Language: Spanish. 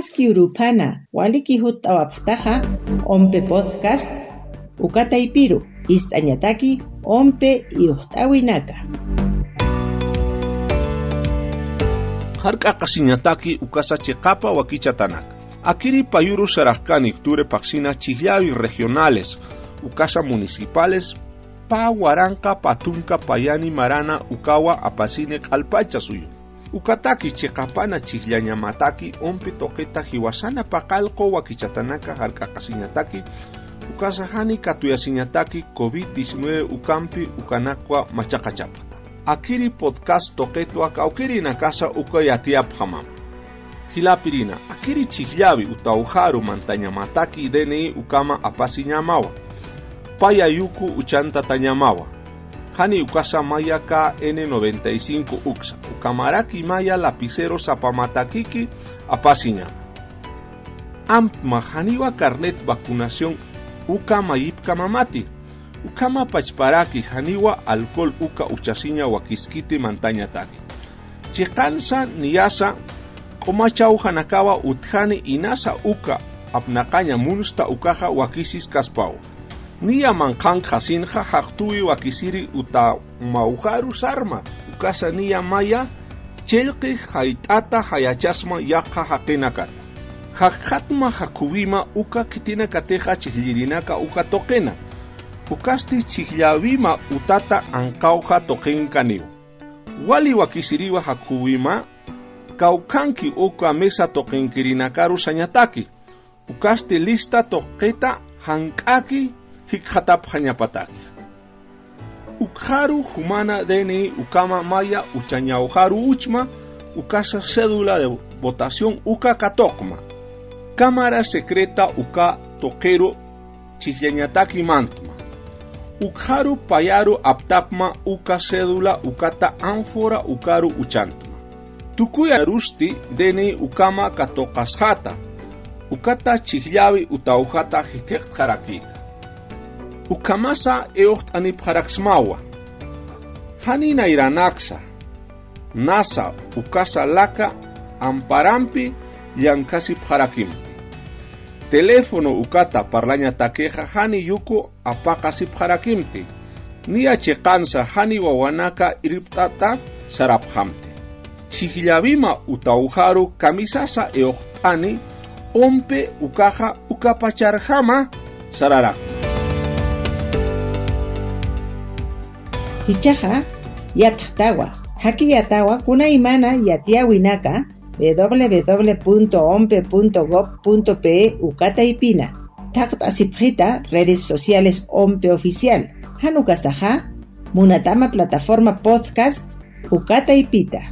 Maski urupana waliki hutawaptaja ompe podcast ukata ipiru istañataki ompe iuhtawinaka. Harka kasiñataki ukasa chiqapa wakichatanaka. Akiri payuru sarajkani ture paxina chillavi regionales ukasa municipales pa waranka patunka payani marana ukawa apasine kalpacha suyo. Ukataki chikapana chiklanya mataki onpi toketa hiwasana pakalko wakichatanaka harka kasinyataki ukasahani katuya COVID-19 ukampi ukanakwa machakachapata. Akiri podcast toketua kaukiri na kasa ukayatia pahamama. Hilapirina, akiri chiklavi utauharu mantanya mataki deni ukama apasinyamawa. Payayuku uchanta tanyamawa. Hani ukasa maya KN95 uksa. Ukamaraki maya lapicero zapamatakiki apasiñama. Ampma haniwa carnet vacunación uka mayipka mamati. Ukama pachparaki haniwa alcohol uka uchasiña wakiskiti mantañataki. Chikansa niyasa Komachau hanakawa uthani inasa uka apnakaña munsta ukaja wakisis kaspau. Nia mankan hasinja haktui wakisiri uta mauharu sarma. Ukasa nia maya chelqi haitata hayachasma yaqa haqinakata. Hakhatma hakubima uka kitina kateja chihlirinaka uka toqena. Ukasti chihlavima utata ankauja toqen kaniu. Wali wakisiriwa hakubima kaukanki uka mesa toqinkirinakaru sañataki. Ukasti lista toqeta hankaki χικχατά πχανιά πατάκια. Ουκχάρου χουμάνα δένει ουκάμα μάγια ουτσανιά ουχάρου ούτσμα ουκάσα σέδουλα δε βοτασιόν ουκά κατόκμα. Κάμαρα σεκρέτα ουκά το κέρο τσιχλενιατά κλιμάντμα. Ουκχάρου παλιάρου απτάπμα ουκά σέδουλα ουκάτα άμφορα ουκάρου ουτσάντμα. Του κούια ρούστη δένει ουκάμα κατόκασχάτα ουκάτα τσιχλιάβη ουταουχάτα χιτέχτ χαρακίτα. ukamasa euht anipqaraksmawa haninayranaqsa nasa ukasa laka amparampi yang llankasipqarakimpi teléfono ukata parlaña takeha hani yuku apaqasipqarakimti kansa hani wawanaka iriptata sarapqamti chikllawima utauharu kamisasa eoqt'ani ompe ukaja ukapacharjama sararak. Yatjtawa. Haki yatawa kuna imana yatiawinaka www.ompe.gov.pe ukata ipina. Takt asipjita redes sociales Ompe Oficial. Hanukasaja, Munatama Plataforma Podcast Ukata Ipita.